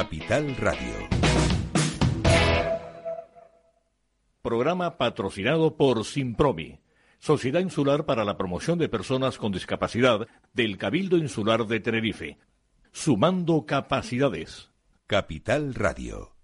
Capital Radio. Programa patrocinado por Simpromi, Sociedad Insular para la Promoción de Personas con Discapacidad del Cabildo Insular de Tenerife. Sumando capacidades. Capital Radio.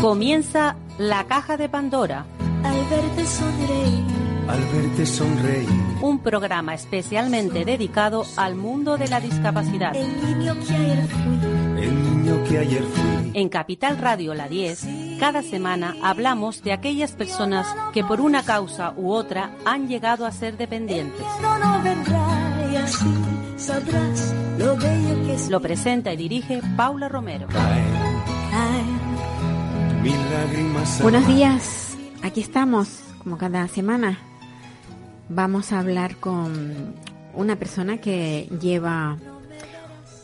Comienza la caja de Pandora. Al verte sonreír. Al verte sonreír. Un programa especialmente dedicado al mundo de la discapacidad. El niño que ayer fui. El niño que ayer fui. En Capital Radio La 10, cada semana hablamos de aquellas personas que por una causa u otra han llegado a ser dependientes. Lo presenta y dirige Paula Romero. Buenos días, aquí estamos, como cada semana. Vamos a hablar con una persona que lleva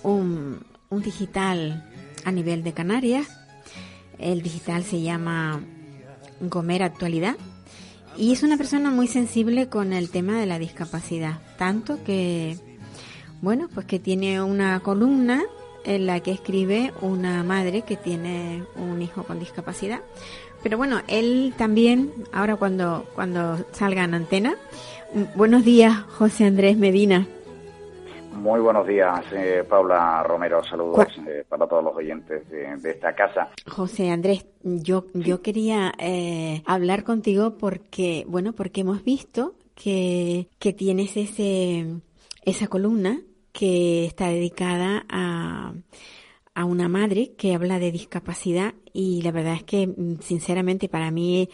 un, un digital a nivel de Canarias. El digital se llama Gomer Actualidad y es una persona muy sensible con el tema de la discapacidad, tanto que, bueno, pues que tiene una columna en la que escribe una madre que tiene un hijo con discapacidad. Pero bueno, él también, ahora cuando, cuando salga en antena, buenos días, José Andrés Medina. Muy buenos días, eh, Paula Romero. Saludos eh, para todos los oyentes de, de esta casa. José Andrés, yo, yo quería eh, hablar contigo porque, bueno, porque hemos visto que, que tienes ese, esa columna que está dedicada a, a una madre que habla de discapacidad y la verdad es que mm, sinceramente para mí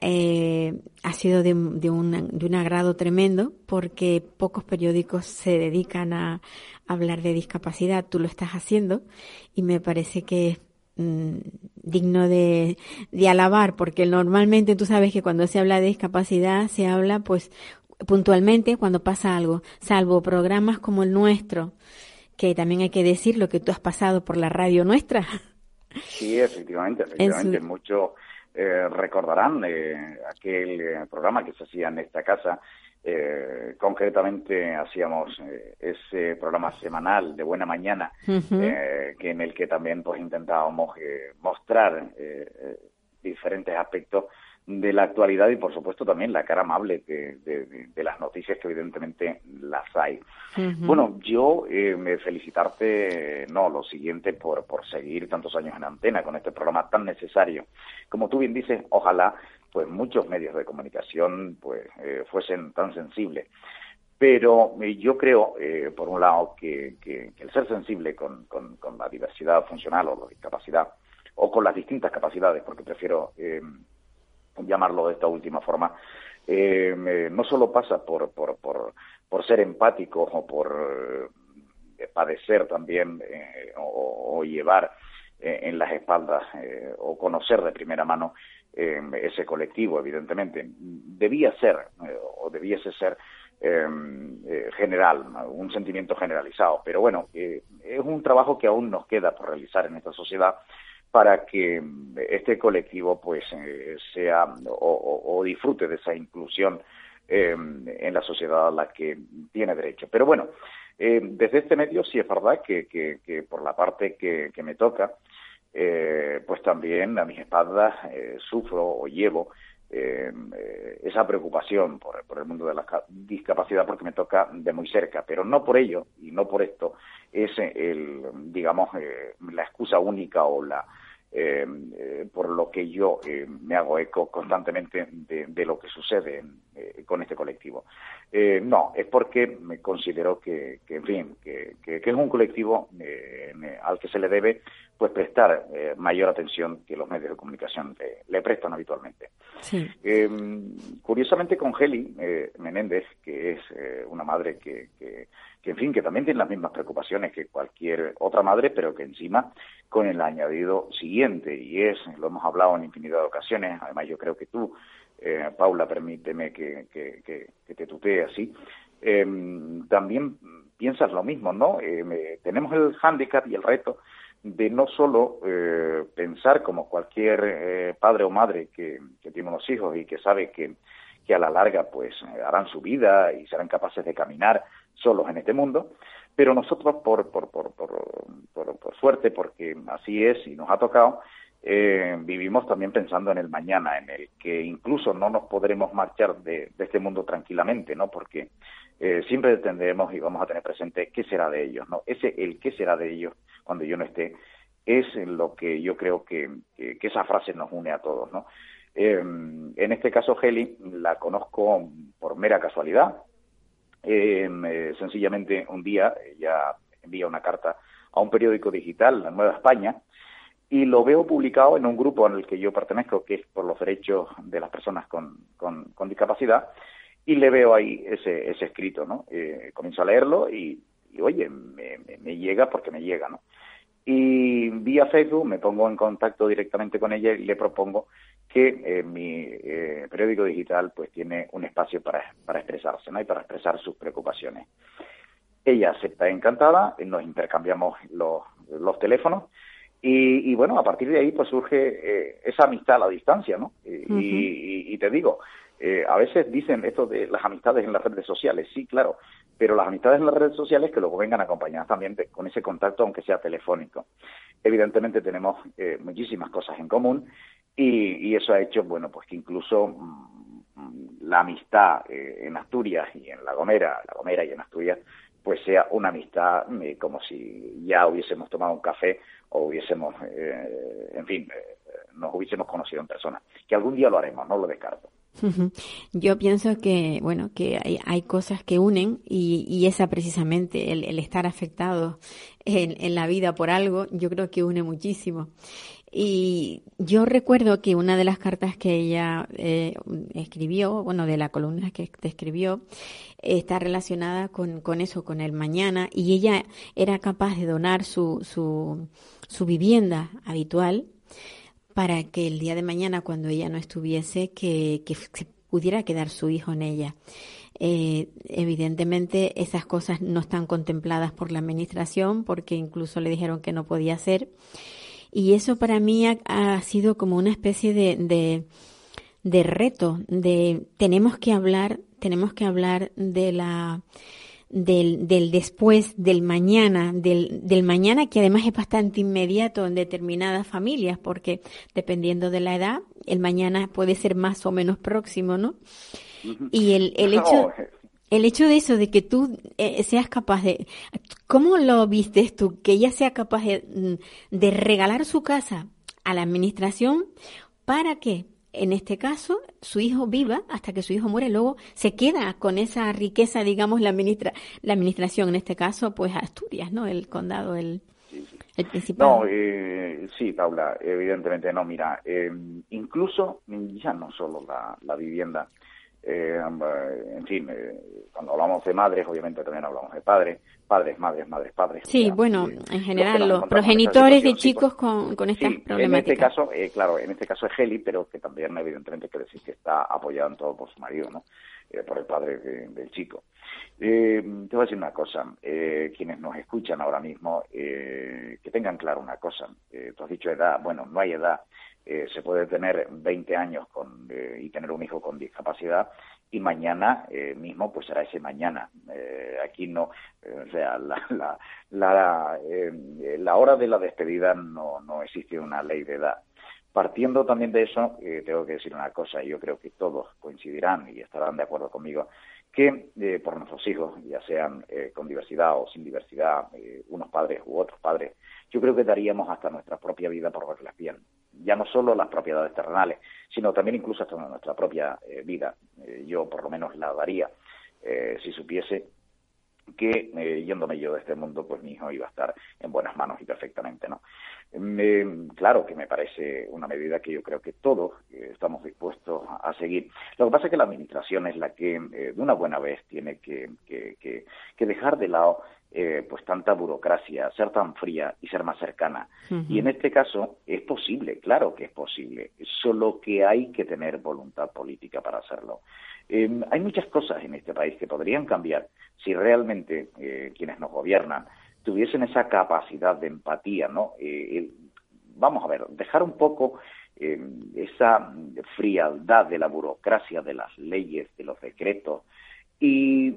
eh, ha sido de, de, un, de un agrado tremendo porque pocos periódicos se dedican a hablar de discapacidad, tú lo estás haciendo y me parece que es mm, digno de, de alabar porque normalmente tú sabes que cuando se habla de discapacidad se habla pues puntualmente cuando pasa algo, salvo programas como el nuestro, que también hay que decir lo que tú has pasado por la radio nuestra. Sí, efectivamente, efectivamente. Muchos eh, recordarán eh, aquel eh, programa que se hacía en esta casa. Eh, concretamente hacíamos eh, ese programa semanal de Buena Mañana, eh, que en el que también pues intentábamos eh, mostrar diferentes aspectos de la actualidad y por supuesto también la cara amable de, de- las noticias que evidentemente las hay. Bueno, yo eh, me felicitarte, no, lo siguiente, por, por seguir tantos años en antena con este programa tan necesario. Como tú bien dices, ojalá pues muchos medios de comunicación pues eh, fuesen tan sensibles. Pero eh, yo creo, eh, por un lado, que, que- que el ser sensible con, con- con la diversidad funcional o la discapacidad, o con las distintas capacidades, porque prefiero eh, llamarlo de esta última forma, eh, no solo pasa por, por, por, ser empático o por eh, padecer también eh, o, llevar en las espaldas o conocer de primera mano ese colectivo, evidentemente. Debía ser o debiese ser general, un sentimiento generalizado. Pero bueno, es un trabajo que aún nos queda por realizar en esta sociedad para que mm, este colectivo pues eh, sea o, disfrute de esa inclusión eh, en la sociedad a la que tiene derecho. Pero bueno, eh, desde este medio sí es verdad que, que- por la parte que, me toca, eh, pues también a mis espaldas sufro o llevo eh, eh, esa preocupación por, por el mundo de la ca- discapacidad porque me toca de muy cerca, pero no por ello y no por esto es el, digamos, eh, la excusa única o la eh, eh, por lo que yo eh, me hago eco constantemente de, lo que sucede en, eh, con este colectivo. Eh, no, es porque me considero que, que en fin, que, que- que es un colectivo eh, al que se le debe pues prestar eh, mayor atención que los medios de comunicación le, le prestan habitualmente. Sí. Eh, curiosamente con Geli eh, Menéndez, que es eh, una madre que, que, que, en fin, que también tiene las mismas preocupaciones que cualquier otra madre, pero que encima con el añadido siguiente, y es, lo hemos hablado en infinidad de ocasiones, además yo creo que tú, eh, Paula, permíteme que, que, que, que te tutee así, eh, también piensas lo mismo, ¿no? Eh, tenemos el hándicap y el reto de no solo eh, pensar como cualquier eh, padre o madre que, que tiene unos hijos y que sabe que, que a la larga pues harán su vida y serán capaces de caminar solos en este mundo, pero nosotros por, por, por, por, suerte, porque así es y nos ha tocado, eh, vivimos también pensando en el mañana, en el que incluso no nos podremos marchar de, este mundo tranquilamente, ¿no? Porque eh, siempre tendremos y vamos a tener presente qué será de ellos, ¿no? Ese el qué será de ellos cuando yo no esté es lo que yo creo que, que, esa frase nos une a todos, ¿no? Eh, en este caso, Heli, la conozco por mera casualidad. Eh, sencillamente, un día ella envía una carta a un periódico digital, La Nueva España, y lo veo publicado en un grupo en el que yo pertenezco, que es por los derechos de las personas con, con, discapacidad, y le veo ahí ese, ese escrito, ¿no? Eh, comienzo a leerlo y, oye, me, me, llega porque me llega, ¿no? Y vía Facebook me pongo en contacto directamente con ella y le propongo que eh, mi eh, periódico digital pues tiene un espacio para, para expresarse ¿no? y para expresar sus preocupaciones. Ella acepta encantada, nos intercambiamos los, los teléfonos y, bueno, a partir de ahí pues surge eh, esa amistad a la distancia, ¿no? y, y, te digo, a veces dicen esto de las amistades en las redes sociales, sí, claro, pero las amistades en las redes sociales que luego vengan acompañadas también con ese contacto, aunque sea telefónico. Evidentemente tenemos eh, muchísimas cosas en común y, eso ha hecho, bueno, pues que incluso mm, la amistad eh, en Asturias y en La Gomera, La Gomera y en Asturias, pues sea una amistad eh, como si ya hubiésemos tomado un café o hubiésemos, en fin, nos hubiésemos conocido en persona. Que algún día lo haremos, no lo descarto. Yo pienso que, bueno, que hay, hay cosas que unen y, y esa precisamente, el, estar afectado en, en, la vida por algo, yo creo que une muchísimo. Y yo recuerdo que una de las cartas que ella eh, escribió, bueno, de la columna que te escribió, está relacionada con, con eso, con el mañana, y ella era capaz de donar su, su, su vivienda habitual para que el día de mañana, cuando ella no estuviese, que, que pudiera quedar su hijo en ella. Eh, evidentemente esas cosas no están contempladas por la administración porque incluso le dijeron que no podía ser. Y eso para mí ha, sido como una especie de, de, de reto, de tenemos que hablar, tenemos que hablar de la del, del después, del mañana, del, del mañana que además es bastante inmediato en determinadas familias, porque dependiendo de la edad, el mañana puede ser más o menos próximo, ¿no? Y el, el hecho, el hecho de eso, de que tú eh, seas capaz de, ¿cómo lo viste tú? Que ella sea capaz de, mm, de regalar su casa a la administración, ¿para qué? En este caso, su hijo viva hasta que su hijo muere, luego se queda con esa riqueza, digamos, la, administra la administración, en este caso, pues Asturias, ¿no? El condado, el, el principal. No, eh, sí, Paula, evidentemente no. Mira, eh, incluso ya no solo la, la vivienda, eh, en fin, eh, cuando hablamos de madres, obviamente también hablamos de padres, padres, madres, madres, padres. Sí, bueno, en general, los progenitores de chicos con, con estas problemáticas. En este caso, eh, claro, en este caso es Heli, pero que también, evidentemente, quiere decir que está apoyado en todo por su marido, ¿no? Eh, por el padre del chico. Eh, te voy a decir una cosa, eh, quienes nos escuchan ahora mismo, que tengan claro una cosa. tú has dicho edad, bueno, no hay edad. Se puede tener 20 años con, y tener un hijo con discapacidad y mañana mismo pues será ese mañana. aquí no, o sea, la, la, la, la hora de la despedida no, no existe una ley de edad. Partiendo también de eso, eh, tengo que decir una cosa, y yo creo que todos coincidirán y estarán de acuerdo conmigo, que eh, por nuestros hijos, ya sean eh, con diversidad o sin diversidad, unos padres u otros padres, yo creo que daríamos hasta nuestra propia vida por verles bien. Ya no solo las propiedades terrenales, sino también incluso hasta nuestra propia vida. yo por lo menos la daría si supiese que yéndome yo de este mundo, pues mi hijo iba a estar en buenas manos y perfectamente, ¿no? claro que me parece una medida que yo creo que todos eh, estamos dispuestos a seguir. Lo que pasa es que la Administración es la que eh, de una buena vez tiene que, dejar de lado eh, pues tanta burocracia, ser tan fría y ser más cercana. Y en este caso es posible, claro que es posible, solo que hay que tener voluntad política para hacerlo. hay muchas cosas en este país que podrían cambiar si realmente quienes nos gobiernan tuviesen esa capacidad de empatía, ¿no? Eh, vamos a ver, dejar un poco esa frialdad de la burocracia, de las leyes, de los decretos, y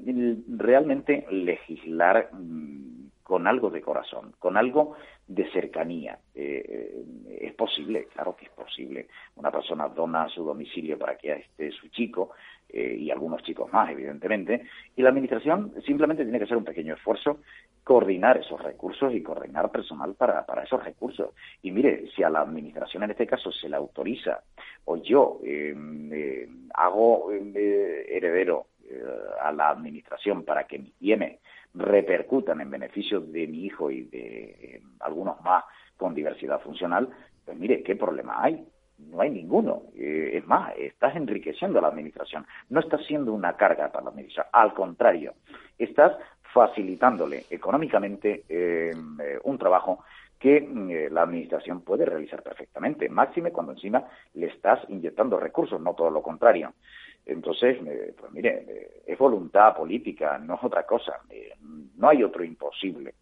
realmente legislar mm, con algo de corazón, con algo de cercanía. Eh, eh, es posible, claro que es posible. Una persona dona su domicilio para que esté su chico eh, y algunos chicos más, evidentemente, y la Administración simplemente tiene que hacer un pequeño esfuerzo, coordinar esos recursos y coordinar personal para, para esos recursos. Y mire, si a la Administración en este caso se le autoriza o yo hago heredero a la Administración para que mis bienes repercutan en beneficio de mi hijo y de eh, algunos más con diversidad funcional, pues mire, ¿qué problema hay? No hay ninguno. Eh, es más, estás enriqueciendo a la administración. No estás siendo una carga para la administración. Al contrario, estás facilitándole económicamente eh, un trabajo que la administración puede realizar perfectamente, máxime cuando encima le estás inyectando recursos, no todo lo contrario. Entonces, pues mire, es voluntad política, no es otra cosa, no hay otro imposible.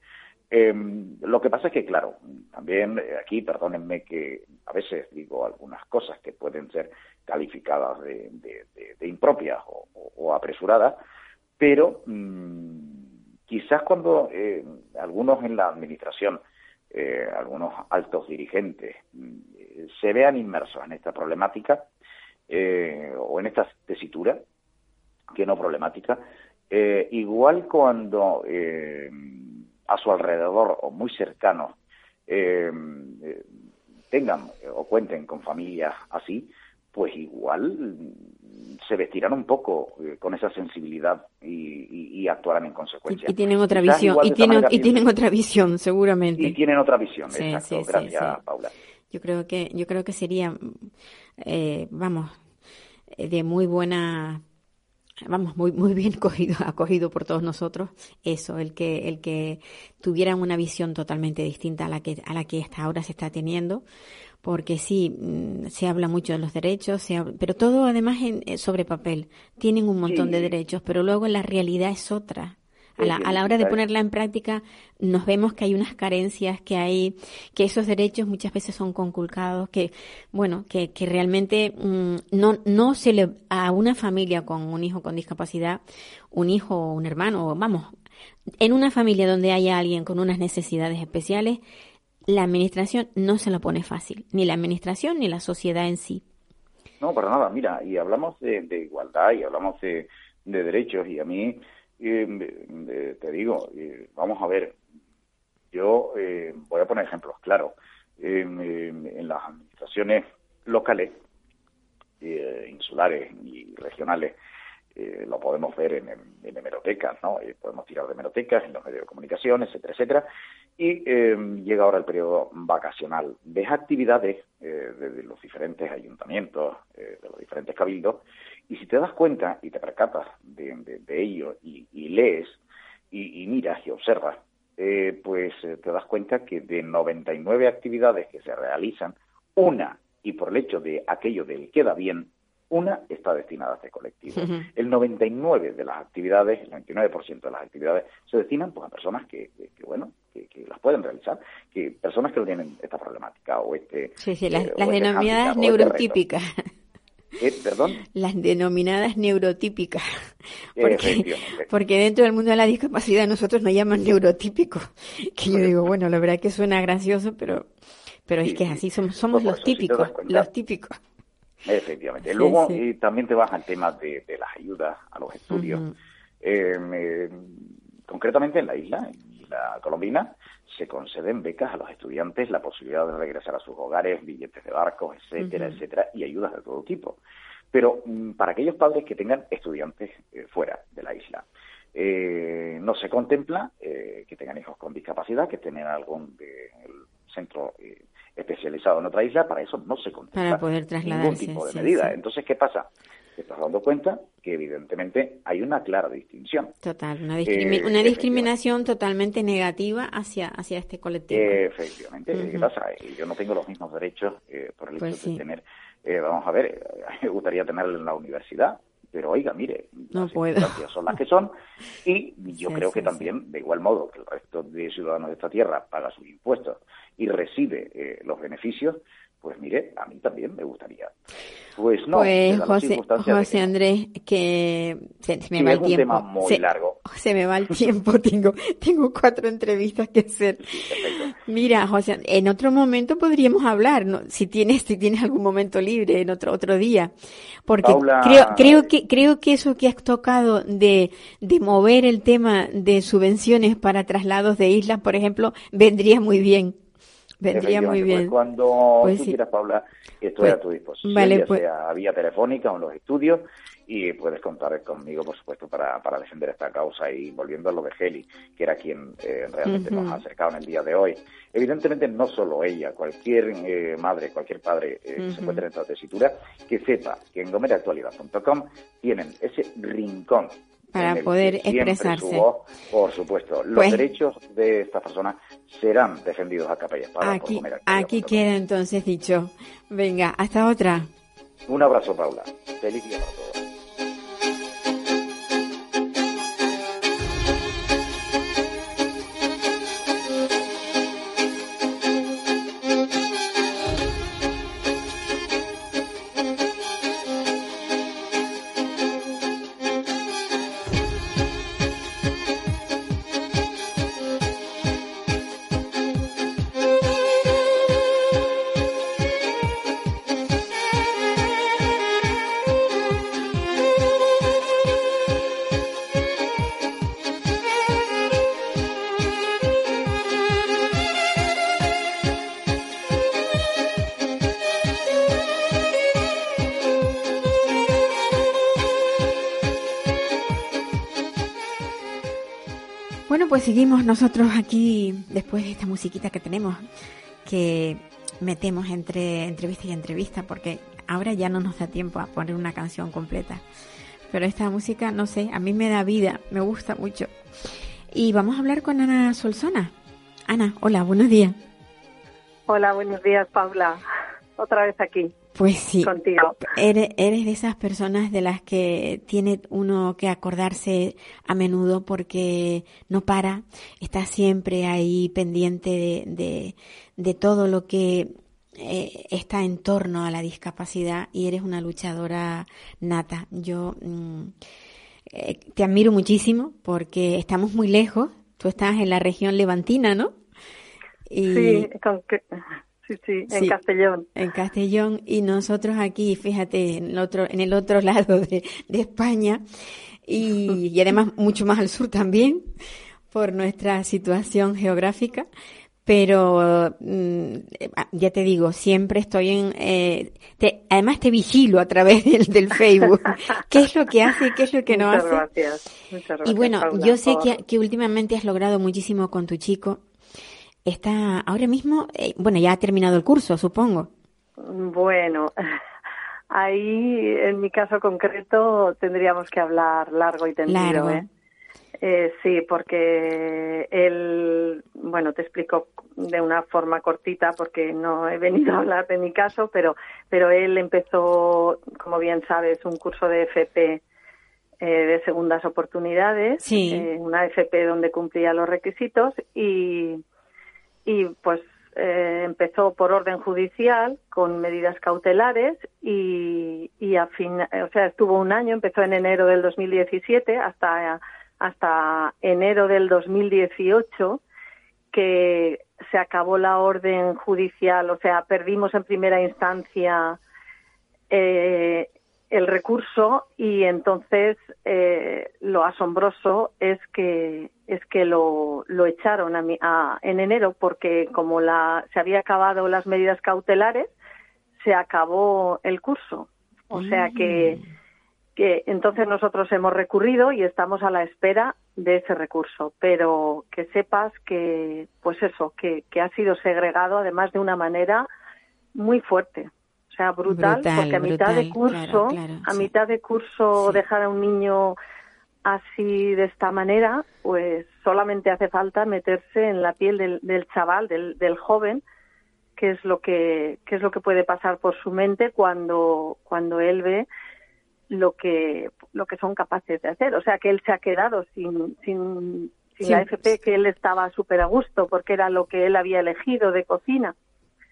Em, lo que pasa es que, claro, también eh, aquí, perdónenme que a veces digo algunas cosas que pueden ser calificadas de, impropias o, apresuradas, pero mm, quizás cuando eh, algunos en la administración, eh, algunos altos dirigentes, mm, se vean inmersos en esta problemática, eh, o en esta tesitura, que no problemática, eh, igual cuando eh, a su alrededor o muy cercanos tengan o cuenten con familias así, pues igual se vestirán un poco con esa sensibilidad y, actuarán en consecuencia. Y, tienen otra visión, y, tienen, y tienen otra visión, seguramente. Y tienen otra visión, exacto. Gracias, Paula. Yo creo que, yo creo que sería, eh, vamos, eh, de muy buena vamos muy muy bien cogido acogido por todos nosotros eso el que el que tuvieran una visión totalmente distinta a la que a la que hasta ahora se está teniendo porque sí mm, se habla mucho de los derechos pero todo además en, eh, sobre papel. Tienen un montón de derechos pero luego la realidad es otra a la, a la hora de ponerla en práctica nos vemos que hay unas carencias, que hay, que esos derechos muchas veces son conculcados, que, bueno, que, que realmente mm, no, no se le, a una familia con un hijo con discapacidad, un hijo o un hermano, vamos, en una familia donde haya alguien con unas necesidades especiales, la administración no se lo pone fácil, ni la administración ni la sociedad en sí. No, para nada, mira, y hablamos de, de igualdad y hablamos de, de derechos y a mí eh, te digo, vamos a ver, yo eh, voy a poner ejemplos claro. En las administraciones locales, eh, insulares y regionales, eh, lo podemos ver en, en, hemerotecas, ¿no? podemos tirar de hemerotecas en los medios de comunicación, etcétera, etcétera. Y llega ahora el periodo vacacional. Ves actividades de, los diferentes ayuntamientos, de los diferentes cabildos, y si te das cuenta y te percatas de, ello y, lees y, miras y observas, eh, pues eh, te das cuenta que de 99 actividades que se realizan, una, y por el hecho de aquello del queda bien, una está destinada a este colectivo. El 99 de las actividades, el 99% de las actividades se destinan pues, a personas que, bueno, que, las pueden realizar, que personas que no tienen esta problemática o este... Sí, sí, las, eh, este denominadas este neurotípicas. Eh, ¿Perdón? Las denominadas neurotípicas. Porque, porque dentro del mundo de la discapacidad nosotros nos llaman neurotípicos. Que yo digo, bueno, la verdad que suena gracioso, pero, pero es que así somos, somos los típicos, los típicos. Efectivamente. Luego y también te vas al tema de, las ayudas a los estudios. Eh, concretamente en la isla, en la colombina, se conceden becas a los estudiantes, la posibilidad de regresar a sus hogares, billetes de barcos, etcétera, etcétera, y ayudas de todo tipo. Pero mm, para aquellos padres que tengan estudiantes eh, fuera de la isla, eh, no se contempla eh, que tengan hijos con discapacidad, que tengan algún centro especializado en otra isla, para eso no se contempla ningún tipo de medida. Entonces, ¿qué pasa? te estás dando cuenta que evidentemente hay una clara distinción. Total, una, eh, discriminación totalmente negativa hacia, hacia este colectivo. efectivamente, ¿qué pasa? Eh, yo no tengo los mismos derechos eh, por el pues hecho de tener, vamos a ver, me gustaría tenerlo en la universidad, pero oiga, mire, no las son las que son y yo creo que también, de igual modo que el resto de ciudadanos de esta tierra paga sus impuestos y recibe los beneficios, pues mire, a mí también me gustaría. Pues no, pues José, José Andrés, que se, se me Sí, va es el un tiempo. tema muy se, largo. se me va el tiempo, tengo, tengo cuatro entrevistas que hacer. Mira, José, en otro momento podríamos hablar, ¿no? Si tienes, si tienes algún momento libre en otro otro día, porque Paula, creo creo eh, que creo que eso que has tocado de de mover el tema de subvenciones para traslados de islas, por ejemplo, vendría muy bien, vendría muy Efectivamente, bien. Pues cuando Pues tú sí. quieras, Paula, estoy Pues, a tu disposición, vale, ya pues- sea vía telefónica o en los estudios, y puedes contar conmigo, por supuesto, para, para defender esta causa. Y volviendo a lo de Heli, que era quien eh, realmente nos ha acercado en el día de hoy, evidentemente no solo ella, cualquier eh, madre, cualquier padre eh, que se encuentre en esta tesitura, que sepa que en gomeractualidad.com tienen ese rincón Para poder expresarse. su voz, por supuesto, los Pues- derechos de estas personas serán defendidos a capa y espada por Aquí aquí queda entonces dicho. Venga, hasta otra. Un abrazo, Paula. Feliz día para todos. Nosotros aquí después de esta musiquita que tenemos, que metemos entre entrevista y entrevista, porque ahora ya no nos da tiempo a poner una canción completa. Pero esta música, no sé, a mí me da vida, me gusta mucho. Y vamos a hablar con Ana Solsona. Ana, hola, buenos días. Hola, buenos días, Paula. Otra vez aquí, Pues sí, contigo. Eres, eres de esas personas de las que tiene uno que acordarse a menudo porque no para, está siempre ahí pendiente de, de, de todo lo que eh, está en torno a la discapacidad y eres una luchadora nata. Yo mm, eh, te admiro muchísimo porque estamos muy lejos. Tú estás en la región levantina, ¿no? Y Sí, con que- sí, sí, en Sí. Castellón. en Castellón y nosotros aquí, fíjate, en el otro, en el otro lado de, de España y, y además mucho más al sur también por nuestra situación geográfica. Pero mm, eh, ya te digo, siempre estoy en, eh, te- además te vigilo a través del, del Facebook. ¿Qué es lo que hace y qué es lo que no hace? gracias. Muchas gracias, Y bueno, Paula, yo sé que últimamente has logrado muchísimo con tu chico. Está ahora mismo, eh, bueno, ya ha terminado el curso, supongo. Bueno, ahí en mi caso concreto tendríamos que hablar largo y tendido, Largo. ¿eh? Eh, sí, porque él, bueno, te explico de una forma cortita porque no he venido a hablar de mi caso, pero, pero él empezó, como bien sabes, un curso de FP eh, de segundas oportunidades, Sí. eh, una FP donde cumplía los requisitos y, y pues eh, empezó por orden judicial con medidas cautelares y, y a fin, o sea, estuvo un año, empezó en enero del 2017 hasta hasta enero del 2018 que se acabó la orden judicial, o sea, perdimos en primera instancia eh, el recurso y entonces eh, lo asombroso es que es que lo, lo echaron a mi- a- en enero porque como la se había acabado las medidas cautelares se acabó el curso. O sea que que entonces nosotros hemos recurrido y estamos a la espera de ese recurso, pero que sepas que, pues eso, que, que ha sido segregado además de una manera muy fuerte, sea, brutal, Brutal, porque a mitad de curso, claro, claro, a sí. mitad de curso Sí. dejar a un niño así de esta manera, pues solamente hace falta meterse en la piel del, del chaval, del, del joven, que es lo que, es lo que puede pasar por su mente cuando, cuando él ve lo que lo que son capaces de hacer. O sea, que él se ha quedado sin, sin, sin Sí. la FP, que él estaba súper a gusto porque era lo que él había elegido de cocina.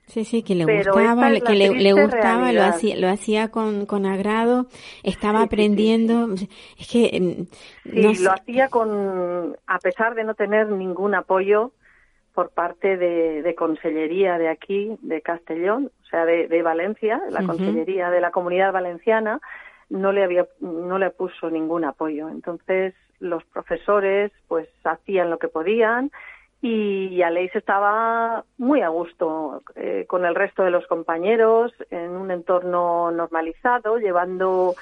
Sí, sí, que le gustaba, que le, gustaba, lo hacía, lo hacía con, con agrado, estaba aprendiendo. Es que. Sí, lo hacía con. A pesar de no tener ningún apoyo por parte de, de Consellería de aquí, de Castellón, o sea, de, de Valencia, la Consellería de la Comunidad Valenciana, no le, había, no le puso ningún apoyo. Entonces, los profesores, pues, hacían lo que podían y Aleix estaba muy a gusto eh, con el resto de los compañeros en un entorno normalizado, llevando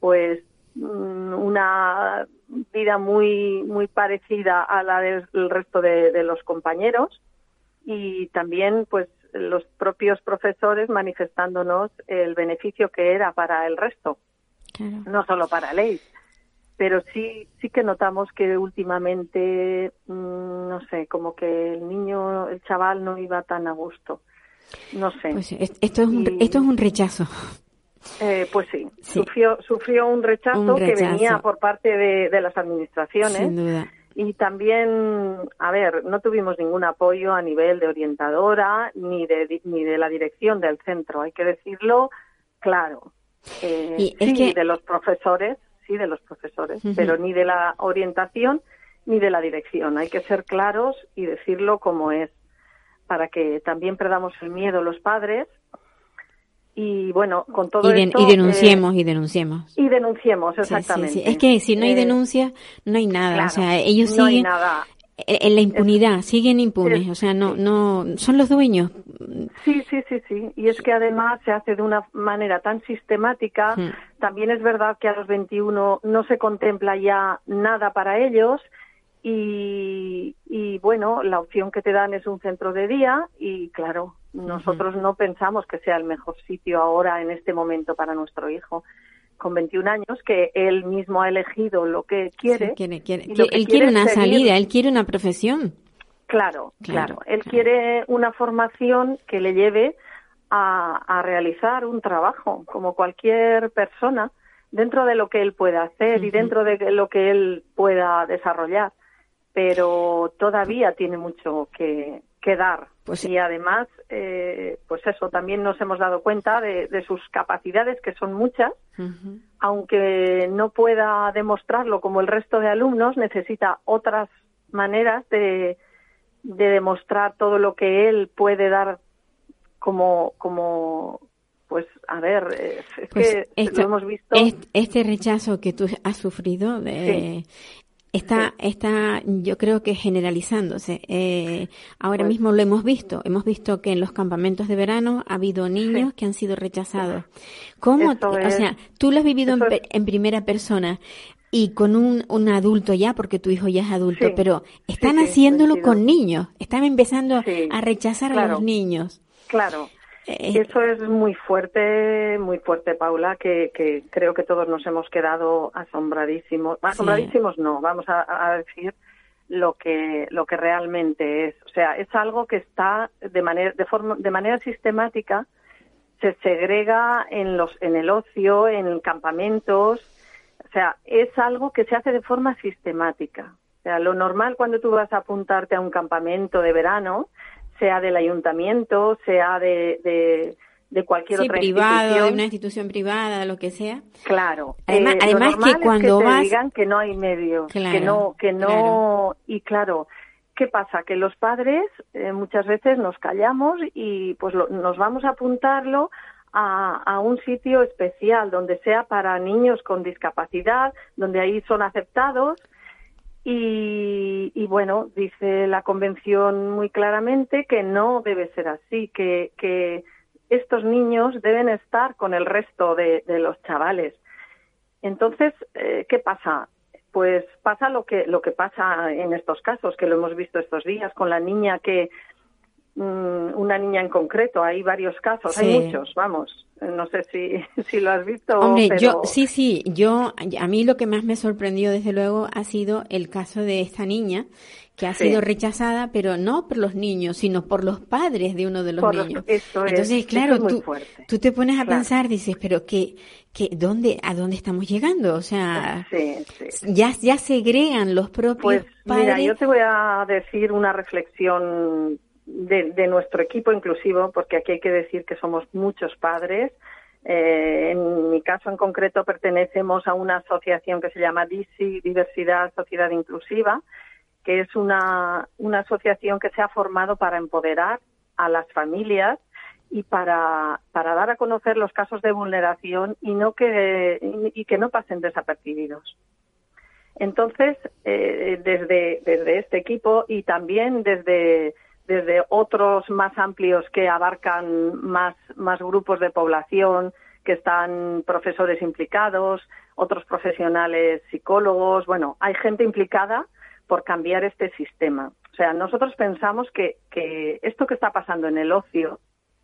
pues mm, una vida muy muy parecida a la del resto de, los compañeros y también pues los propios profesores manifestándonos el beneficio que era para el resto, no solo para Aleix pero sí sí que notamos que últimamente mm, no sé como que el niño el chaval no iba tan a gusto. No sé. Pues esto es un, esto es un rechazo. Eh, pues sí, sufrió sufrió un rechazo, que venía por parte de, de las administraciones. Sin duda. y también a ver no tuvimos ningún apoyo a nivel de orientadora ni de ni de la dirección del centro hay que decirlo claro. Eh, y sí, que... de los profesores sí de los profesores, pero ni de la orientación ni de la dirección. Hay que ser claros y decirlo como es, para que también perdamos el miedo los padres. Y bueno, con todo y, esto, y denunciemos, y denunciemos. Y denunciemos, exactamente. Es que si no hay eh, denuncia, no hay nada. o sea, ellos siguen. nada en la impunidad, siguen impunes, o sea, no, no, son los dueños. Sí, sí, sí, sí, y es que además se hace de una manera tan sistemática, también es verdad que a los 21 no se contempla ya nada para ellos y, y bueno, la opción que te dan es un centro de día y claro, nosotros no pensamos que sea el mejor sitio ahora en este momento para nuestro hijo con 21 años que él mismo ha elegido lo que quiere. él quiere una salida, él quiere una profesión. Claro, claro. Él quiere una formación que le lleve a, realizar un trabajo, como cualquier persona, dentro de lo que él pueda hacer y dentro de lo que él pueda desarrollar. Pero todavía tiene mucho que, que dar. Pues, y además, eh, pues eso, también nos hemos dado cuenta de, sus capacidades, que son muchas, aunque no pueda demostrarlo como el resto de alumnos, necesita otras maneras de, de demostrar todo lo que él puede dar como, como pues a ver, es, pues que lo hemos visto. Este rechazo que tú has sufrido de, Está, está, yo creo que generalizándose. Eh, ahora pues mismo lo hemos visto. Hemos visto que en los campamentos de verano ha habido niños que han sido rechazados. ¿Cómo? O sea, tú lo has vivido en, primera persona y con un, un adulto ya, porque tu hijo ya es adulto, pero están haciéndolo con niños. Están empezando a rechazar a los niños. Claro. Eso es muy fuerte, muy fuerte, Paula, que, que, creo que todos nos hemos quedado asombradísimos. Asombradísimos no, vamos a, decir lo que lo que realmente es. O sea, es algo que está de manera de forma de manera sistemática se segrega en los en el ocio, en campamentos. O sea, es algo que se hace de forma sistemática. O sea, lo normal cuando tú vas a apuntarte a un campamento de verano sea del ayuntamiento, sea de, de, cualquier otra privado, de una institución privada, lo que sea. Claro. Además, eh, además que cuando que vas... digan que no hay medios, que no, que no... Y claro, ¿qué pasa? Que los padres eh, muchas veces nos callamos y pues nos vamos a apuntarlo a, a, un sitio especial donde sea para niños con discapacidad, donde ahí son aceptados y, bueno, dice la convención muy claramente que no debe ser así, que, que estos niños deben estar con el resto de, los chavales. Entonces, eh, ¿qué pasa? Pues pasa lo que, lo que pasa en estos casos, que lo hemos visto estos días con la niña que, mm, una niña en concreto, hay varios casos, hay muchos, vamos. No sé si, si lo has visto. Hombre, yo, sí, sí, yo, a mí lo que más me sorprendió desde luego ha sido el caso de esta niña que ha sido rechazada, pero no por los niños, sino por los padres de uno de los niños. Entonces, claro, tú, tú, te pones a pensar, dices, pero qué, qué, dónde, a dónde estamos llegando, o sea, ya, ya segregan los propios pues, padres. Mira, yo te voy a decir una reflexión de, nuestro equipo inclusivo, porque aquí hay que decir que somos muchos padres. Eh, en mi caso en concreto pertenecemos a una asociación que se llama DISI, Diversidad Sociedad Inclusiva, que es una, una asociación que se ha formado para empoderar a las familias y para, para dar a conocer los casos de vulneración y, no que, y que no pasen desapercibidos. Entonces, eh, desde, desde este equipo y también desde, desde otros más amplios que abarcan más, más grupos de población, que están profesores implicados, otros profesionales psicólogos, bueno, hay gente implicada por cambiar este sistema. O sea, nosotros pensamos que, esto que está pasando en el ocio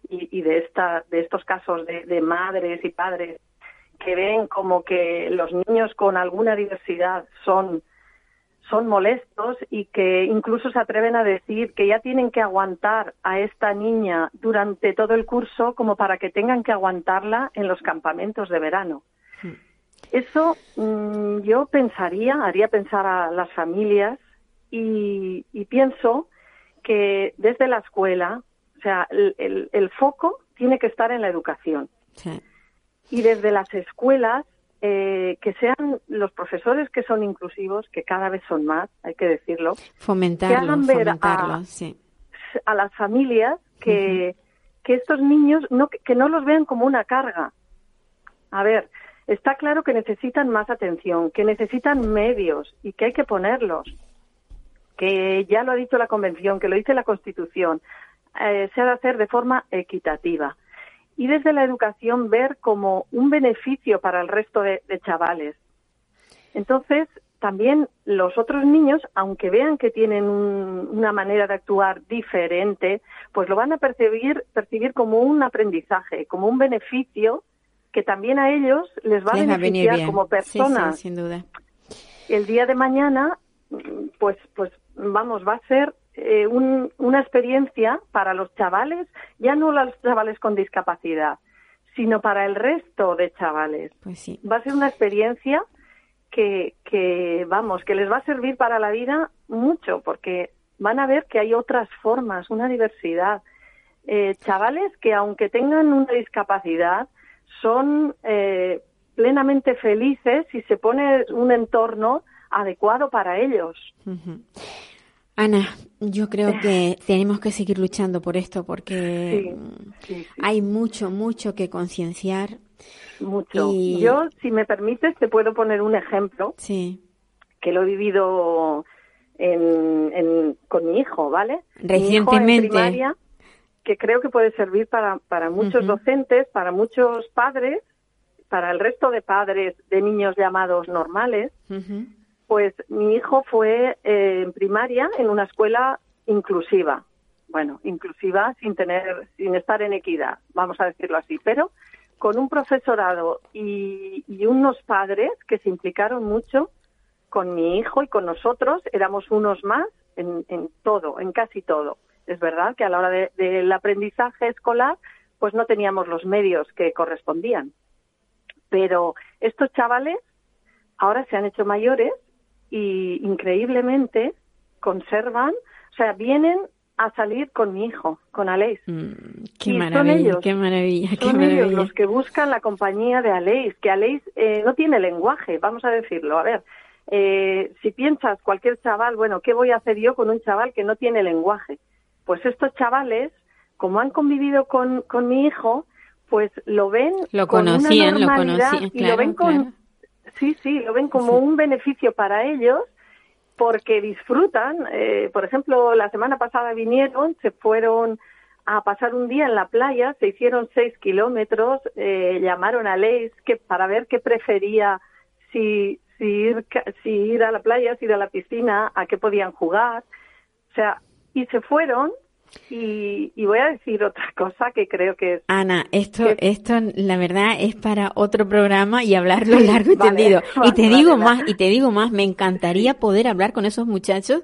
y, de, esta, de estos casos de, madres y padres que ven como que los niños con alguna diversidad son son molestos y que incluso se atreven a decir que ya tienen que aguantar a esta niña durante todo el curso como para que tengan que aguantarla en los campamentos de verano. Hmm. Eso mm, yo pensaría, haría pensar a las familias y, y pienso que desde la escuela o sea, el, foco tiene que estar en la educación. Y desde las escuelas, eh, que sean los profesores que son inclusivos, que cada vez son más, hay que decirlo, fomentarlo, que hagan ver a, a, las familias que, que estos niños no, que no los vean como una carga. A ver, está claro que necesitan más atención, que necesitan medios y que hay que ponerlos. Que ya lo ha dicho la Convención, que lo dice la Constitución. Eh, se ha de hacer de forma equitativa y desde la educación ver como un beneficio para el resto de, chavales. Entonces, también los otros niños, aunque vean que tienen una manera de actuar diferente, pues lo van a percibir, percibir como un aprendizaje, como un beneficio que también a ellos les va a beneficiar como personas. sin duda. El día de mañana, pues, pues vamos, va a ser eh, una experiencia para los chavales, ya no los chavales con discapacidad, sino para el resto de chavales. Pues sí. Va a ser una experiencia que, que, vamos, que les va a servir para la vida mucho, porque van a ver que hay otras formas, una diversidad. Eh, chavales que aunque tengan una discapacidad, son eh, plenamente felices si se pone un entorno adecuado para ellos. Ana, yo creo que tenemos que seguir luchando por esto porque hay mucho, mucho que concienciar. Mucho. Y... Yo, si me permites, te puedo poner un ejemplo. Que lo he vivido en, con mi hijo, ¿vale? Recientemente. primaria, que creo que puede servir para, para muchos docentes, para muchos padres, para el resto de padres de niños llamados normales. Pues mi hijo fue eh, en primaria en una escuela inclusiva. Bueno, inclusiva sin tener, sin estar en equidad, vamos a decirlo así, pero con un profesorado y, unos padres que se implicaron mucho con mi hijo y con nosotros, éramos unos más en, todo, en casi todo. Es verdad que a la hora del aprendizaje escolar, pues no teníamos los medios que correspondían. Pero estos chavales ahora se han hecho mayores y increíblemente conservan, o sea, vienen a salir con mi hijo, con Aleix. Mm, qué maravilla, qué maravilla, son ellos los que buscan la compañía de Aleix, que Aleix eh, no tiene lenguaje, vamos a decirlo. A ver, eh, si piensas cualquier chaval, bueno, ¿qué voy a hacer yo con un chaval que no tiene lenguaje? Pues estos chavales, como han convivido con, con mi hijo, pues lo ven lo conocían, lo conocían, y lo ven con, Sí, sí, lo ven como un beneficio para ellos porque disfrutan. Eh, por ejemplo, la semana pasada vinieron, se fueron a pasar un día en la playa, se hicieron seis kilómetros, eh, llamaron a Leis que para ver qué prefería, si, si, ir, si ir a la playa, si ir a la piscina, a qué podían jugar. O sea, y se fueron y, voy a decir otra cosa que creo que es... Ana, esto, esto la verdad es para otro programa y hablarlo largo y tendido. y te digo más, y te digo más, me encantaría poder hablar con esos muchachos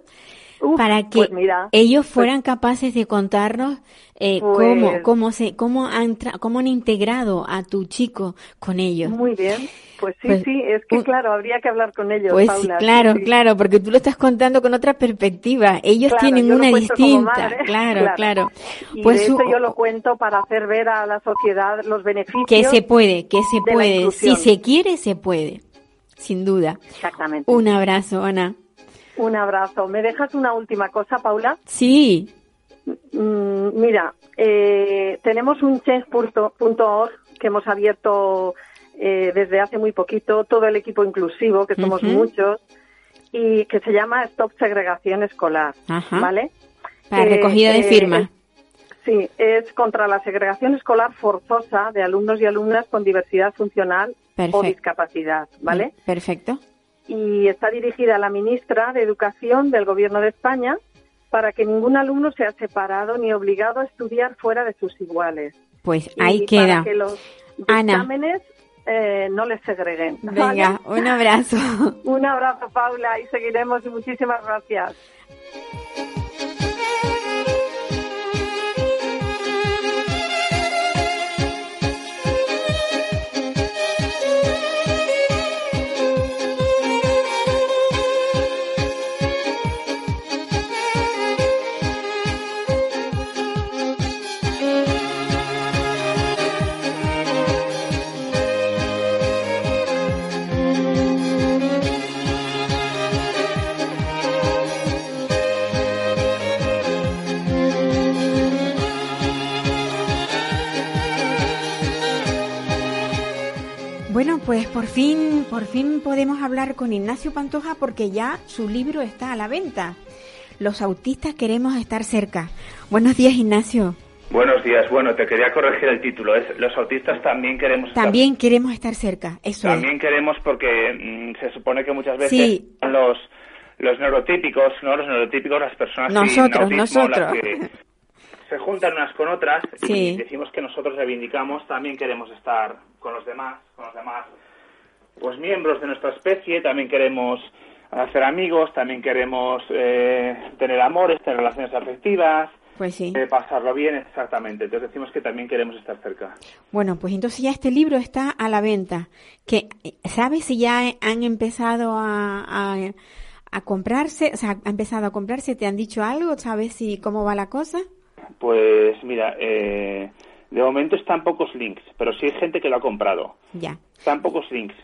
para que pues mira, ellos pues fueran capaces de contarnos eh, Pues- cómo, cómo, se, cómo, han tra- cómo han integrado a tu chico con ellos. Muy bien. Pues sí, sí, es que claro, habría que hablar con ellos, Pues Paula. claro, sí. claro, porque tú lo estás contando con otra perspectiva. Ellos Claro, tienen una distinta. madre, Claro, claro. claro. Y Pues de yo lo cuento para hacer ver a la sociedad los beneficios. que se puede, que se puede. Si se quiere, se puede. Sin duda. Exactamente. Un abrazo, Ana. Un abrazo. ¿Me dejas una última cosa, Paula? Sí, Mm, mira, eh, tenemos un change.org que hemos abierto eh, desde hace muy poquito, todo el equipo inclusivo, que somos muchos, y que se llama Stop Segregación Escolar, Ajá. ¿vale? para Eh, recogida de eh, firmas. Sí, es contra la segregación escolar forzosa de alumnos y alumnas con diversidad funcional o discapacidad, ¿vale? Perfecto. Y está dirigida a la ministra de Educación del Gobierno de España para que ningún alumno sea separado ni obligado a estudiar fuera de sus iguales. Pues Y ahí para queda. que los exámenes eh, no les segreguen. ¿vale? Venga, un abrazo. Un abrazo, Paula, y seguiremos. Muchísimas gracias. Pues por fin, por fin podemos hablar con Ignacio Pantoja porque ya su libro está a la venta. Los autistas queremos estar cerca. Buenos días, Ignacio. Buenos días. Bueno, te quería corregir el título. Es Los autistas también queremos estar- También queremos estar cerca. Eso también queremos porque mm, se supone que muchas veces Sí. los los neurotípicos, ¿no? Los neurotípicos, las personas sin Nosotros, autismo, nosotros. las que se juntan unas con otras Sí. y decimos que nosotros reivindicamos, también queremos estar con los demás, con los demás pues miembros de nuestra especie, también queremos hacer amigos, también queremos eh, tener amores, tener relaciones afectivas, es. Pues sí. eh, pasarlo bien, exactamente. Entonces decimos que también queremos estar cerca. Bueno, pues entonces ya este libro está a la venta. Que, ¿Sabes si ya han empezado a, a, a comprarse? O sea, ha empezado a comprarse, ¿te han dicho algo? ¿Sabes si cómo va la cosa? Pues mira, eh, de momento están pocos links, pero sí hay gente que lo ha comprado. Ya. Están pocos links.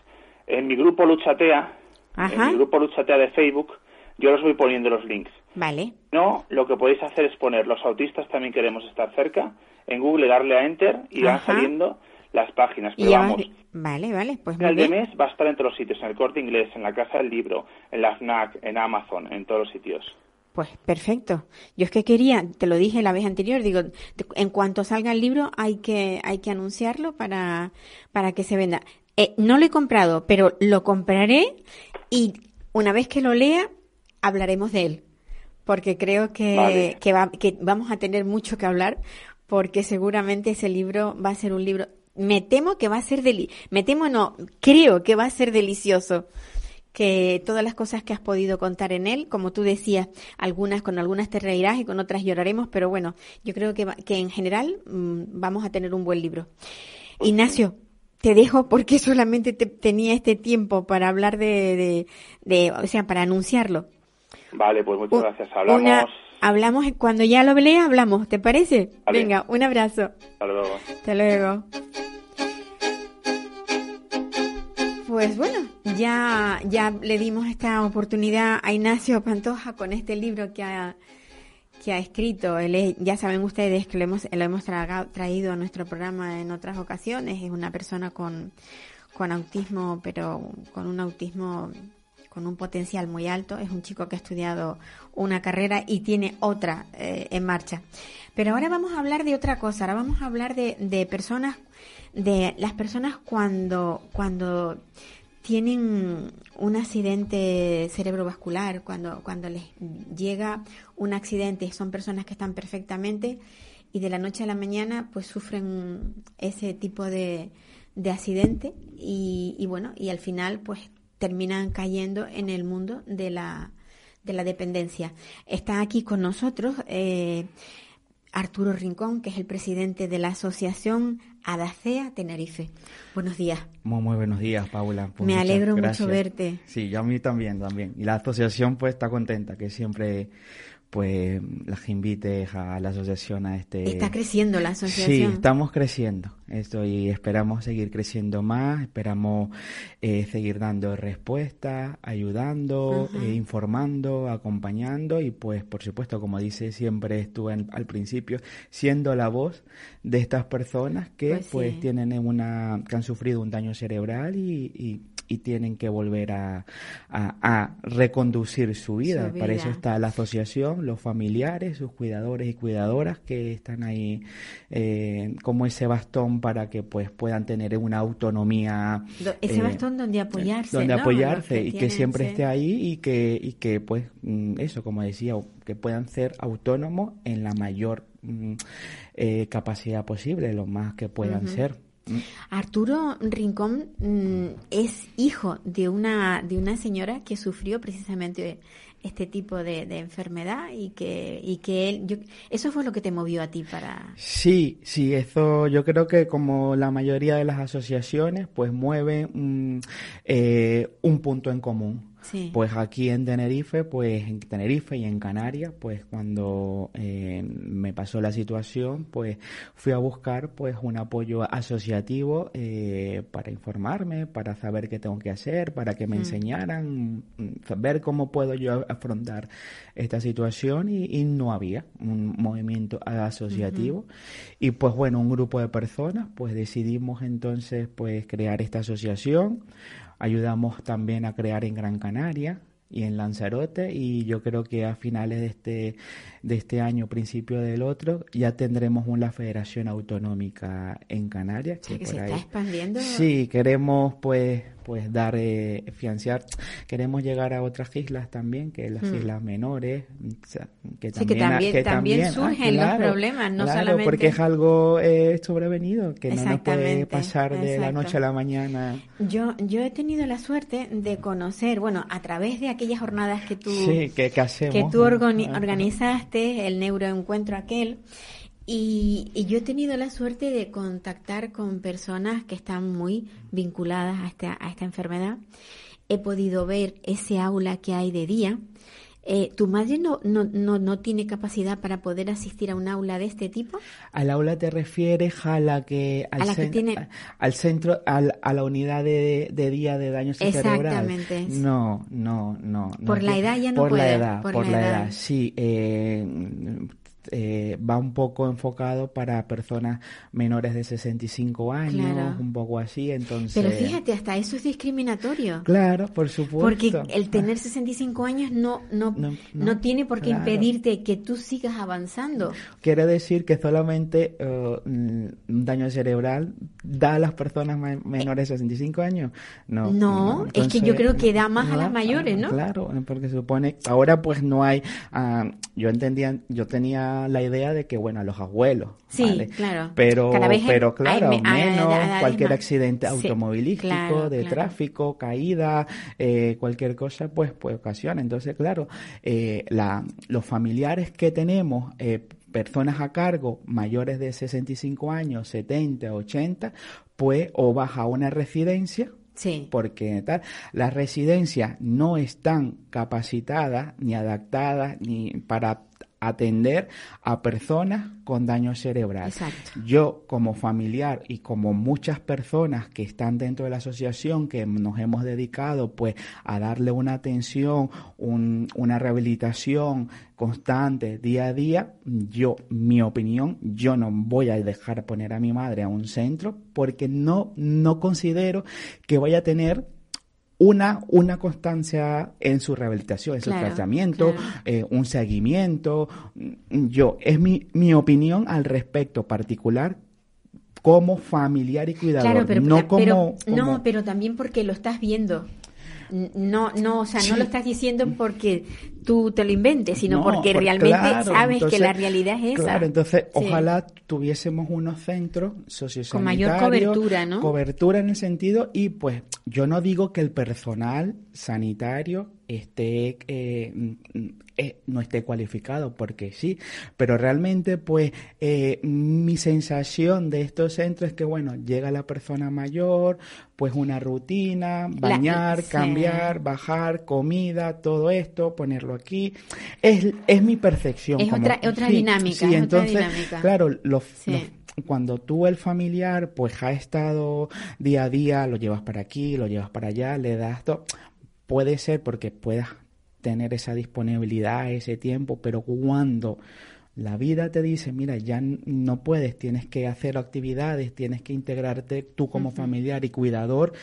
En mi grupo Luchatea, Ajá. en mi grupo Luchatea de Facebook, yo los voy poniendo los links. Vale. No, lo que podéis hacer es poner los autistas también queremos estar cerca. En Google darle a Enter y van Ajá. saliendo las páginas. Pero ya vamos, Vale, vale, pues final de mes va a estar en todos los sitios, en el Corte Inglés, en la Casa del Libro, en la FNAC, en Amazon, en todos los sitios. Pues perfecto. Yo es que quería, te lo dije la vez anterior, digo, en cuanto salga el libro hay que hay que anunciarlo para para que se venda. Eh, no lo he comprado, pero lo compraré y una vez que lo lea hablaremos de él, porque creo que Vale. que, va- que vamos a tener mucho que hablar, porque seguramente ese libro va a ser un libro. Me temo que va a ser deli, me temo no, creo que va a ser delicioso que todas las cosas que has podido contar en él, como tú decías, algunas con algunas te reirás y con otras lloraremos, pero bueno, yo creo que, que en general mm, vamos a tener un buen libro. Ignacio, te dejo porque solamente te- tenía este tiempo para hablar de, de, de- o sea, para anunciarlo. Vale, pues muchas gracias. Hablamos. Una, hablamos cuando ya lo lea, hablamos, ¿te parece? Vale. Venga, un abrazo. Hasta luego. Hasta luego. Pues bueno, ya, ya le dimos esta oportunidad a Ignacio Pantoja con este libro que ha, que ha escrito. Él es- ya saben ustedes que lo hemos, lo hemos traga- traído a nuestro programa en otras ocasiones. Es una persona con, con autismo, pero con un autismo con un potencial muy alto. Es un chico que ha estudiado una carrera y tiene otra eh, en marcha. Pero ahora vamos a hablar de otra cosa. Ahora vamos a hablar de, de personas, de las personas cuando, cuando tienen un accidente cerebrovascular, cuando, cuando les llega un accidente, son personas que están perfectamente y de la noche a la mañana pues sufren ese tipo de, de accidente y, bueno, y al final pues terminan cayendo en el mundo de la, de la dependencia. Está aquí con nosotros eh, Arturo Rincón, que es el presidente de la Asociación Adacea Tenerife. Buenos días. Muy, muy buenos días, Paula. Pues Me alegro mucho verte. Sí, yo a mí también, también. Y la asociación pues está contenta, que siempre pues las invites a la asociación a este... Está creciendo la asociación. Sí, estamos creciendo. Esto y esperamos seguir creciendo más, esperamos eh, seguir dando respuestas, ayudando, eh, informando, acompañando y pues por supuesto, como dice siempre estuve al principio, siendo la voz de estas personas que pues, pues tienen una, que han sufrido un daño cerebral y y tienen que volver a, a, reconducir su vida. Para eso está la asociación, los familiares, sus cuidadores y cuidadoras que están ahí eh, como ese bastón para que pues puedan tener una autonomía. Ese eh, bastón donde apoyarse. Donde apoyarse y que siempre esté ahí y que, y que pues mm, eso, como decía, que puedan ser autónomos en la mayor mm, eh, capacidad posible, lo más que puedan ser. Arturo Rincón mm, es hijo de una, de una señora que sufrió precisamente este tipo de, enfermedad y que, y que él, eso fue lo que te movió a ti para... Sí, sí, eso yo creo que como la mayoría de las asociaciones, pues mueve eh, un punto en común. Pues aquí en Tenerife, pues en Tenerife y en Canarias, pues cuando eh, me pasó la situación, pues fui a buscar pues un apoyo asociativo eh, para informarme, para saber qué tengo que hacer, para que me enseñaran, ver cómo puedo yo afrontar esta situación y, no había un movimiento asociativo. Y pues bueno, un grupo de personas, pues decidimos entonces pues crear esta asociación Ayudamos también a crear en Gran Canaria y en Lanzarote y yo creo que a finales de este de este año, principio del otro, ya tendremos una federación autonómica en Canarias. que, se está expandiendo. Sí, queremos pues pues dar, eh, financiar. Queremos llegar a otras islas también, que las hmm. islas menores, que también, que también, surgen los problemas, no solamente... porque es algo eh, sobrevenido, que no nos puede pasar de la noche a la mañana. Yo, yo he tenido la suerte de conocer, bueno, a través de aquellas jornadas que tú, que, que tú organizaste, el neuroencuentro aquel, y, yo he tenido la suerte de contactar con personas que están muy vinculadas a esta, a esta enfermedad. He podido ver ese aula que hay de día. Eh, ¿Tu madre no, no, no, tiene capacidad para poder asistir a un aula de este tipo? ¿Al aula te refieres a la que, al, al centro, a la unidad de, día de daño cerebral? Exactamente. No, no, no. Por la edad ya no por puede. La edad, por, la, edad. sí. Eh, eh, va un poco enfocado para personas menores de 65 años, un poco así, entonces... Pero fíjate, hasta eso es discriminatorio. Claro, por supuesto. Porque el tener 65 años no, no, no, tiene por qué impedirte que tú sigas avanzando. Quiere decir que solamente uh, un daño cerebral da a las personas menores de 65 años. No, no, es que yo creo que da más a las mayores, ¿no? Claro, porque supone... Ahora pues no hay... Uh, yo entendía, yo tenía la idea de que, bueno, a los abuelos. Sí, claro. Pero, pero claro, menos cualquier accidente automovilístico, de tráfico, caída, eh, cualquier cosa, pues, pues ocasiona. Entonces, claro, eh, la, los familiares que tenemos, eh, personas a cargo mayores de 65 años, 70, 80, pues o baja a una residencia Sí. Porque tal, las residencias no están capacitadas ni adaptadas ni para atender a personas con daño cerebral. Yo como familiar y como muchas personas que están dentro de la asociación que nos hemos dedicado pues a darle una atención, una rehabilitación constante día a día, yo mi opinión, yo no voy a dejar poner a mi madre a un centro porque no no considero que vaya a tener una, una constancia en su rehabilitación, en su tratamiento, eh, un seguimiento. Yo, es mi, mi opinión al respecto particular como familiar y cuidador, pero, no como, No, pero también porque lo estás viendo. No, no, o sea, no lo estás diciendo porque tú te lo inventes, sino porque realmente sabes que la realidad es esa. Claro, entonces ojalá tuviésemos unos centros sociosanitarios. Con mayor cobertura, ¿no? Cobertura en el sentido, y pues yo no digo que el personal sanitario esté eh, eh, no esté cualificado porque sí. Pero realmente pues eh, mi sensación de estos centros es que bueno llega la persona mayor pues una rutina bañar cambiar bajar comida todo esto ponerlo aquí. Es, es mi percepción es otra otra dinámica entonces claro los cuando tú el familiar pues ha estado día a día, lo llevas para aquí, lo llevas para allá, le das todo, puede ser porque puedas tener esa disponibilidad, ese tiempo, pero cuando la vida te dice, mira, ya no puedes, tienes que hacer actividades, tienes que integrarte tú como familiar y cuidador,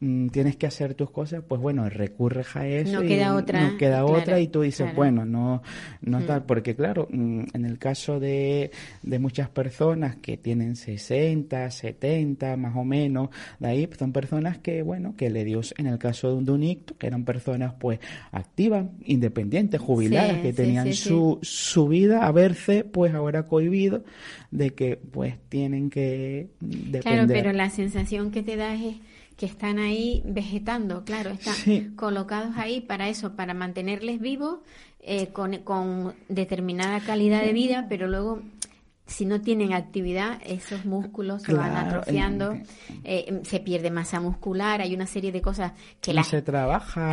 Mm, tienes que hacer tus cosas, pues bueno, recurres a eso. No queda otra. No queda otra y tú dices, bueno, no, no tal, mm. porque claro, mm, en el caso de, de muchas personas que tienen 60, 70, más o menos, de ahí son personas que, bueno, que le dio, en el caso de un, Dunicto, que eran personas pues activas, independientes, jubiladas, que tenían su, su vida a verse pues ahora cohibido de que pues tienen que depender. Claro, pero la sensación que te da es que están ahí vegetando, claro, están colocados ahí para eso, para mantenerles vivos eh, con, con determinada calidad de vida, pero luego si no tienen actividad, esos músculos se van atrofiando, eh, se pierde masa muscular, hay una serie de cosas que la, se trabaja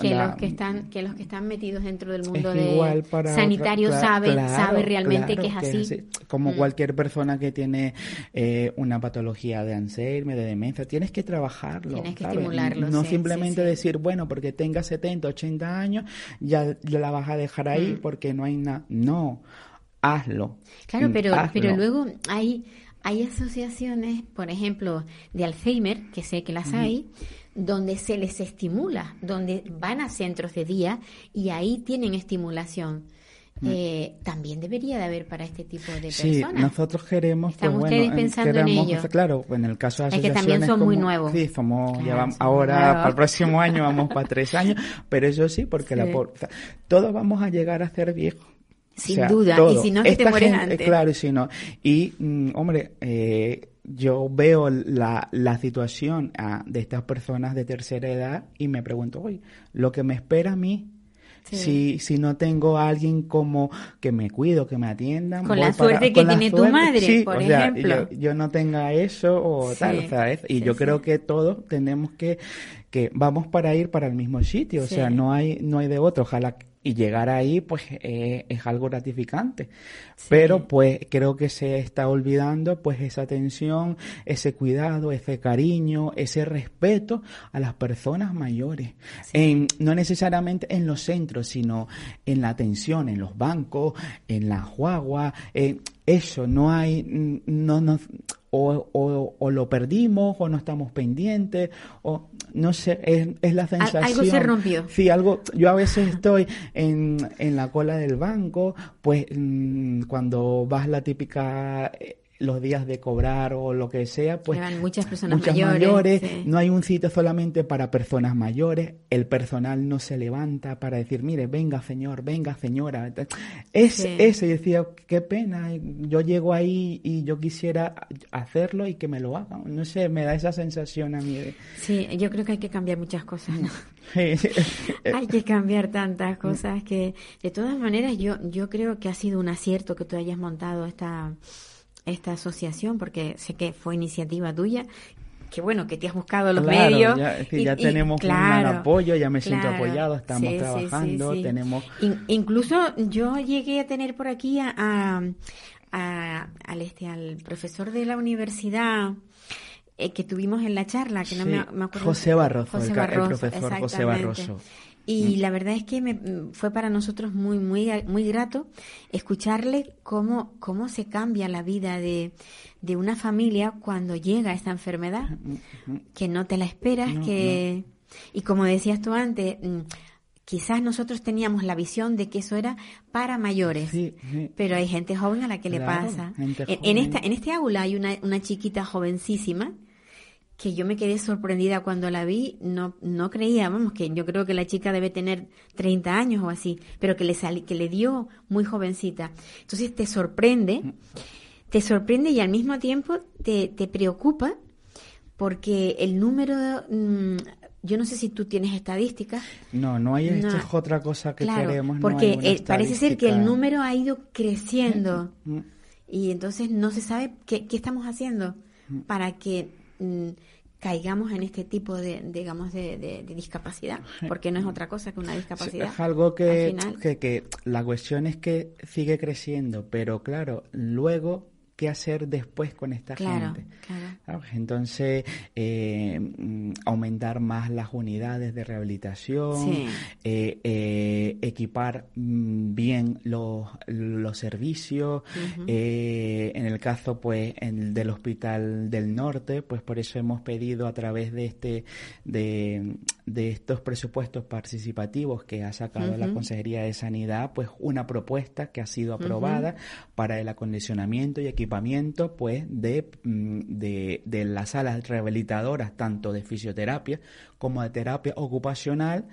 que los que están que los que están metidos dentro del mundo de sanitario saben sabe realmente que es así. Como mm. cualquier persona que tiene eh, una patología de Alzheimer, de demencia, tienes que trabajarlo. Tienes que estimularlo. No simplemente decir, bueno, porque tenga 70, 80 años, ya la vas a dejar ahí mm. porque no hay nada. No hazlo. Claro, pero, pero luego hay, hay asociaciones, por ejemplo, de Alzheimer, que sé que las hay, donde se les estimula, donde van a centros de día y ahí tienen estimulación. Mm. Eh, también debería de haber para este tipo de personas. Sí, nosotros queremos. Pues, ¿Están ustedes pensando en ello? Claro, en el caso de asociaciones. Es que también son muy nuevos. Sí, somos, ahora, para el próximo año vamos para tres años, pero eso sí, porque la, todos vamos a llegar a ser viejos. Sin duda, y si no, que te mueres antes. Claro, y si no. Y, mm, hombre, eh, yo veo la, la situación ah, de estas personas de tercera edad y me pregunto, oye, lo que me espera a mí Si, si no tengo a alguien como que me cuido, que me atienda. Con la suerte que tiene tu madre, por ejemplo. Yo, no tenga eso o tal. O sea, y yo creo que todos tenemos que, que vamos para ir para el mismo sitio. O sea, no hay, no hay de otro. Ojalá y llegar ahí pues eh, es algo gratificante. Pero pues creo que se está olvidando pues esa atención ese cuidado ese cariño ese respeto a las personas mayores. En, no necesariamente en los centros sino en la atención en los bancos en la guagua eso no hay no, no o, o, o, lo perdimos o no estamos pendientes o no sé, es, es la sensación. Algo se rompió. Sí, algo, yo a veces estoy en, en la cola del banco, pues mm, cuando vas la típica eh, los días de cobrar o lo que sea, pues muchas personas mayores, no hay un sitio solamente para personas mayores, el personal no se levanta para decir, mire, venga señor, venga señora. Es eso, y decía, qué pena, yo llego ahí y yo quisiera hacerlo y que me lo hagan. No sé, me da esa sensación a mí. Sí, yo creo que hay que cambiar muchas cosas. hay que cambiar tantas cosas que, de todas maneras, yo, yo creo que ha sido un acierto que tú hayas montado esta esta asociación, porque sé que fue iniciativa tuya, que bueno, que te has buscado los medios. Ya, ya tenemos un apoyo, ya me siento apoyado, estamos trabajando, tenemos... incluso yo llegué a tener por aquí a, a, al, este, al profesor de la universidad eh, que tuvimos en la charla, que no me, acuerdo. José Barroso, el, profesor José Barroso. Y mm. la verdad es que me, fue para nosotros muy, muy, muy grato escucharle cómo, cómo se cambia la vida de, de una familia cuando llega esta enfermedad, mm, mm, que no te la esperas, que... Y como decías tú antes, quizás nosotros teníamos la visión de que eso era para mayores, pero hay gente joven a la que le pasa. En, esta, en este aula hay una, una chiquita jovencísima que yo me quedé sorprendida cuando la vi, no, no creía, vamos, que yo creo que la chica debe tener 30 años o así, pero que le, que le dio muy jovencita. Entonces te sorprende, te sorprende y al mismo tiempo te, te preocupa porque el número mm, yo no sé si tú tienes estadísticas. No, no hay, esto es otra cosa que queremos. Porque eh, parece ser que el número ha ido creciendo mm, mm. y entonces no se sabe qué, estamos haciendo mm. para que caigamos en este tipo de, digamos, de, discapacidad, porque no es otra cosa que una discapacidad. Es algo que, que, que la cuestión es que sigue creciendo, pero claro, luego qué hacer después con esta gente. Entonces, eh, mm, aumentar más las unidades de rehabilitación, eh, eh, equipar mm, bien los, los servicios. en el caso, pues, en, del Hospital del Norte, pues por eso hemos pedido a través de este de, de estos presupuestos participativos que ha sacado la Consejería de Sanidad, pues una propuesta que ha sido aprobada para el acondicionamiento y equipamiento pues de, mm, de, de las salas rehabilitadoras tanto de fisioterapia como de terapia ocupacional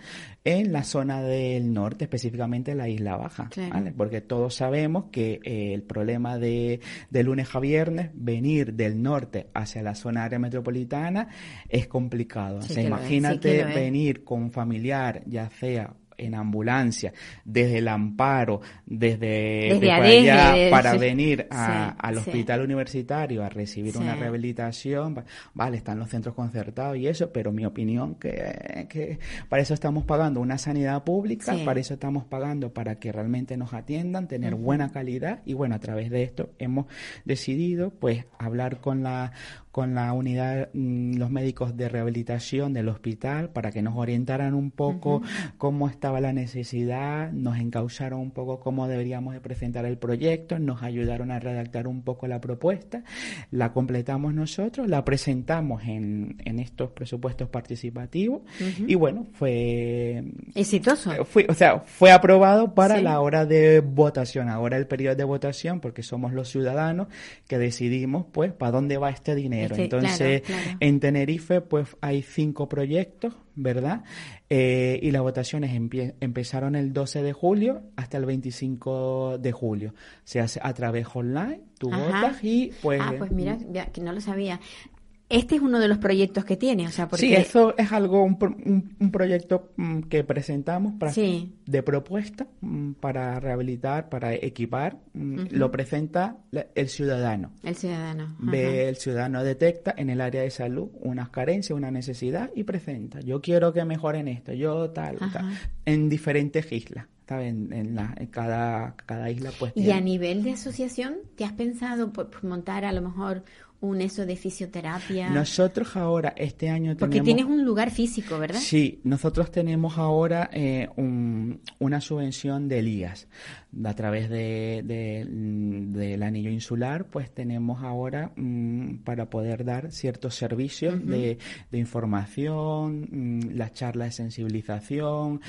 en la zona del norte, específicamente en la Isla Baja, Porque todos sabemos que eh, el problema de, de lunes a viernes, venir del norte hacia la zona área metropolitana es complicado. imagínate venir con un familiar, ya sea en ambulancia, desde el amparo, desde, allá, para venir al hospital universitario a recibir una rehabilitación, vale, están los centros concertados y eso, pero mi opinión que, que para eso estamos pagando una sanidad pública, para eso estamos pagando para que realmente nos atiendan, tener buena calidad y bueno, a través de esto hemos decidido pues hablar con la con la unidad, mm, los médicos de rehabilitación del hospital para que nos orientaran un poco cómo estaba la necesidad, nos encausaron un poco cómo deberíamos de presentar el proyecto, nos ayudaron a redactar un poco la propuesta, la completamos nosotros, la presentamos en, en estos presupuestos participativos y bueno, fue exitoso. Eh, fue, o sea, fue aprobado para la hora de votación, ahora el periodo de votación, porque somos los ciudadanos que decidimos pues para dónde va este dinero entonces, en Tenerife, pues hay cinco proyectos, ¿verdad? Eh, y las votaciones empezaron el 12 de julio hasta el 25 de julio. Se hace a través online, tú votas y pues... Ah, pues mira, que no lo sabía este es uno de los proyectos que tiene, o sea, porque... Sí, eso es algo, un, un, proyecto mm, que presentamos para, de propuesta mm, para rehabilitar, para equipar, mm, lo presenta el ciudadano. El ciudadano. Ve, el ciudadano detecta en el área de salud unas carencias, una necesidad y presenta. Yo quiero que mejoren esto, yo tal, tal en diferentes islas. En, en, la, en cada, cada isla pues y a nivel de asociación te has pensado por montar a lo mejor un eso de fisioterapia. Nosotros ahora, este año tenemos... Porque tienes un lugar físico, ¿verdad? Sí, nosotros tenemos ahora eh, una subvención de LIAS. A través de, del anillo insular, pues tenemos ahora mm, para poder dar ciertos servicios de, de, información, mm, las charlas de sensibilización,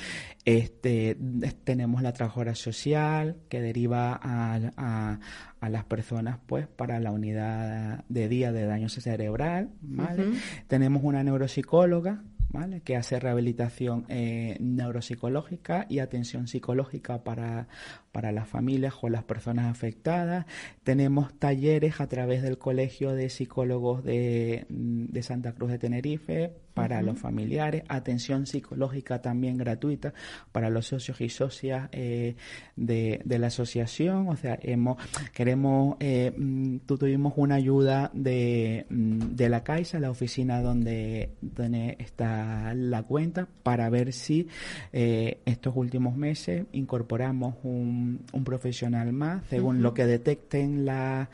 este, tenemos la trabajadora social que deriva a a las personas pues para la unidad de día de daño cerebral, ¿vale? Tenemos una neuropsicóloga ¿vale? que hace rehabilitación eh, neuropsicológica y atención psicológica para, para las familias o las personas afectadas. Tenemos talleres a través del Colegio de Psicólogos de, de Santa Cruz de Tenerife para los familiares, atención psicológica también gratuita para los socios y socias eh, de, de, la asociación. O sea, hemos, queremos, eh, mm, tuvimos una ayuda de, mm, de la Caixa, la oficina donde, donde está la cuenta, para ver si eh, estos últimos meses incorporamos un un, profesional más, según lo que detecten las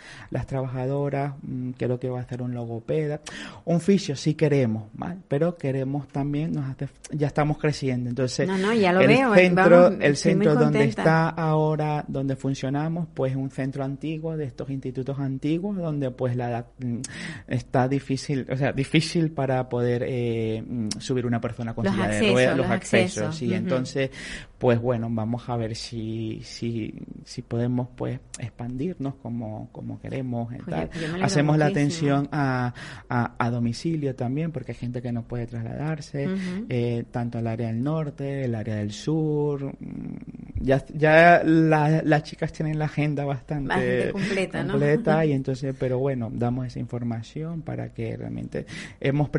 trabajadoras, mm, creo que va a ser un logopeda, un fisio sí queremos, pero queremos también, nos ya estamos creciendo, entonces el centro, el centro donde está ahora, donde funcionamos, pues es un centro antiguo de estos institutos antiguos, donde pues la mm, está difícil, o sea, difícil para poder eh, mm, subir una persona con silla de ruedas, los, accesos, y entonces pues bueno, vamos a ver si, si, si podemos pues expandirnos como, como queremos. Tal. Hacemos la atención a, a, domicilio también, porque hay gente que no puede trasladarse, eh, tanto al área del norte, el área del sur, mm, ya, ya las chicas tienen la agenda bastante, completa, completa y entonces, pero bueno, damos esa información para que realmente hemos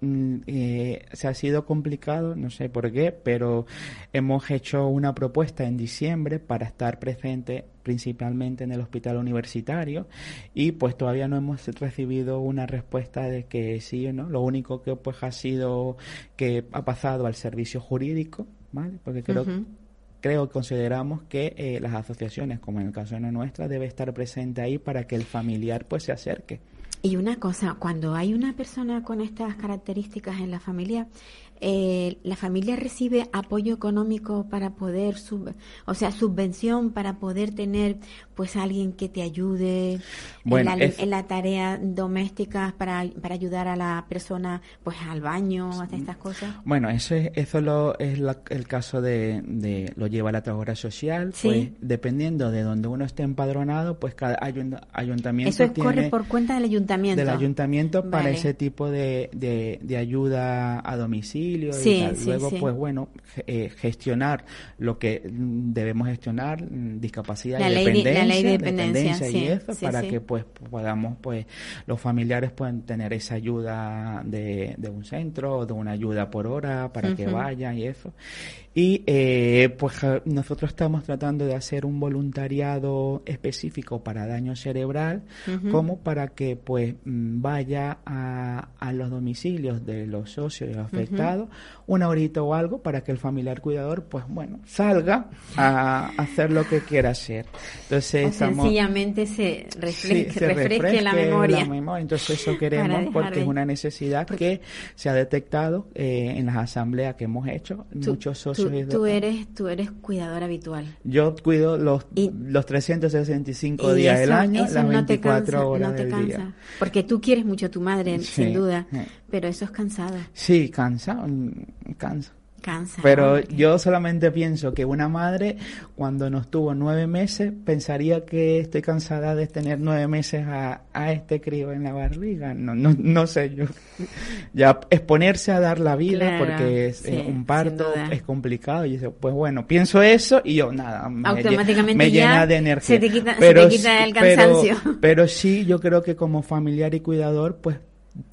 mm, eh, se ha sido complicado, no sé por qué, pero hemos hecho una propuesta en diciembre para estar presente principalmente en el hospital universitario y pues todavía no hemos recibido una respuesta de que sí o no. Lo único que pues ha sido que ha pasado al servicio jurídico, ¿vale? Porque creo creo que consideramos que eh, las asociaciones, como en el caso de la nuestra, debe estar presente ahí para que el familiar pues se acerque. Y una cosa, cuando hay una persona con estas características en la familia, eh, la familia recibe apoyo económico para poder, o sea, subvención para poder tener pues alguien que te ayude en, la, tarea doméstica para, para ayudar a la persona pues al baño, a estas cosas. Bueno, eso es, eso lo, es el caso de, de, lo lleva la trabajadora social, pues dependiendo de donde uno esté empadronado, pues cada ayuntamiento Eso corre por cuenta del ayuntamiento. Del ayuntamiento para ese tipo de, de ayuda a domicilio Luego, pues bueno, eh, gestionar lo que debemos gestionar, discapacidad y dependencia, dependencia, y eso, para que pues podamos, pues los familiares puedan tener esa ayuda de, de un centro, de una ayuda por hora para que vayan y eso. Y eh, pues nosotros estamos tratando de hacer un voluntariado específico para daño cerebral, como para que pues mm, vaya a, a, los domicilios de los socios y los afectados una horita o algo para que el familiar cuidador pues bueno salga a hacer lo que quiera hacer. Entonces sencillamente se, refresque, la, memoria. Entonces eso queremos porque es una necesidad que se ha detectado eh, en las asambleas que hemos hecho. Muchos socios Tú, eres, tú eres cuidador habitual. Yo cuido los, los 365 días del año, las 24 horas del día. Porque tú quieres mucho a tu madre, sin duda, pero eso es cansado. Sí, cansa, mm, Pero yo solamente pienso que una madre, cuando nos tuvo nueve meses, pensaría que estoy cansada de tener nueve meses a, a este crío en la barriga. No, no, no sé, yo. Ya exponerse a dar la vida, porque es, un parto es complicado. Y yo, pues bueno, pienso eso y yo, nada. Me, Automáticamente me llena de energía. Se te quita, pero, se te quita el cansancio. Pero, pero sí, yo creo que como familiar y cuidador, pues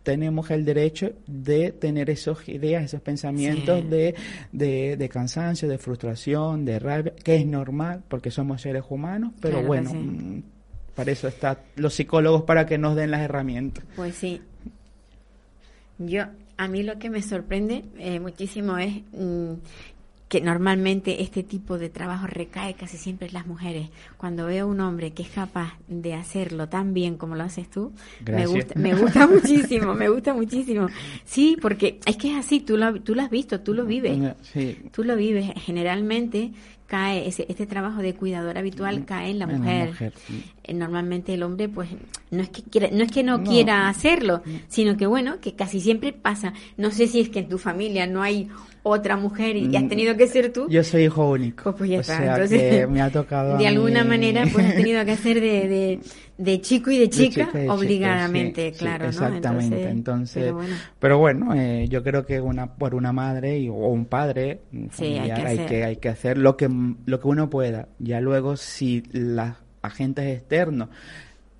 tenemos el derecho de tener esas ideas, esos pensamientos de, de, cansancio, de frustración, de rabia, que es normal porque somos seres humanos, pero bueno, mm, para eso están los psicólogos para que nos den las herramientas. Pues sí. Yo, a mí lo que me sorprende eh, muchísimo es mm, que normalmente este tipo de trabajo recae casi siempre en las mujeres. Cuando veo un hombre que es capaz de hacerlo tan bien como lo haces tú, me gusta, me gusta muchísimo, me gusta muchísimo. Sí, porque es que es así, tú lo, tú lo has visto, tú lo vives. Tú lo vives. Generalmente cae ese, este trabajo de cuidador habitual mm, cae en la mujer. Eh, normalmente el hombre pues no es que quiera, no es que no, quiera hacerlo, sino que bueno, que casi siempre pasa. No sé si es que en tu familia no hay otra mujer y, has mm. tenido que ser tú. Yo soy hijo único. Pues, ya está. Entonces, me ha tocado. De alguna manera, pues has tenido que hacer de, de, chico y de chica, obligadamente, claro. exactamente. Entonces, pero bueno, eh, yo creo que una por una madre y, o un padre hay, que hay, que, hacer lo que, lo que uno pueda. Ya luego, si los agentes externos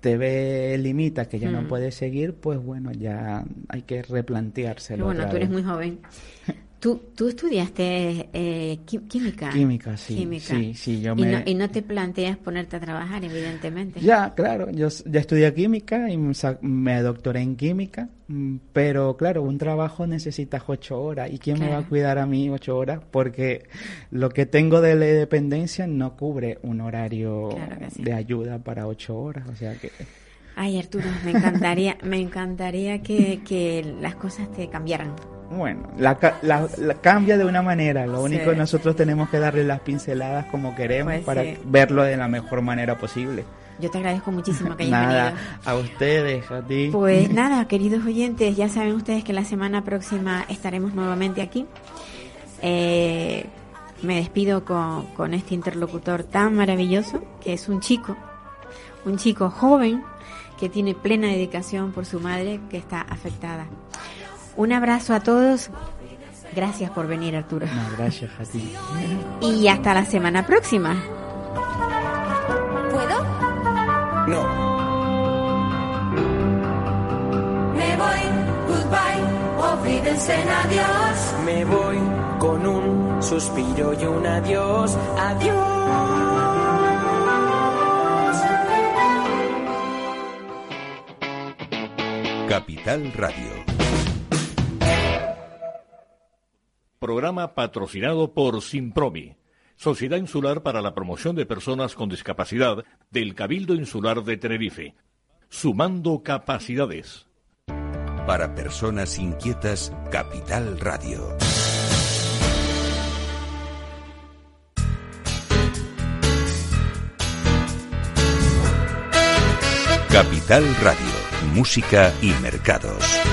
te ve limita que ya no mm. puedes seguir, pues bueno, ya hay que replanteárselo. bueno, tú eres muy joven. Tú, tú estudiaste eh, química. Química, sí. Sí, sí, yo me... y, no, te planteas ponerte a trabajar, evidentemente. Ya, claro. Yo ya estudié química y me doctoré en química. Mm, pero claro, un trabajo necesitas ocho horas. ¿Y quién me va a cuidar a mí ocho horas? Porque lo que tengo de dependencia no cubre un horario de ayuda para ocho horas. O sea que... Ay, Arturo, me encantaría, me encantaría que, que las cosas te cambiaran bueno, la, cambia de una manera. Lo único que nosotros tenemos que darle las pinceladas como queremos pues para verlo de la mejor manera posible. Yo te agradezco muchísimo que hayas nada, a ustedes, a ti. Pues nada, queridos oyentes, ya saben ustedes que la semana próxima estaremos nuevamente aquí. Eh, me despido con, con este interlocutor tan maravilloso, que es un chico, un chico joven que tiene plena dedicación por su madre que está afectada. Un abrazo a todos Gracias por venir, Arturo. gracias a ti. Y hasta la semana próxima. ¿Puedo? No. Me voy, goodbye, olvídense en adiós. Me voy con un suspiro y un adiós. Adiós. Capital Radio. Programa patrocinado por Simpromi, Sociedad Insular para la Promoción de Personas con Discapacidad del Cabildo Insular de Tenerife. Sumando capacidades. Para personas inquietas, Capital Radio. Capital Radio, música y mercados.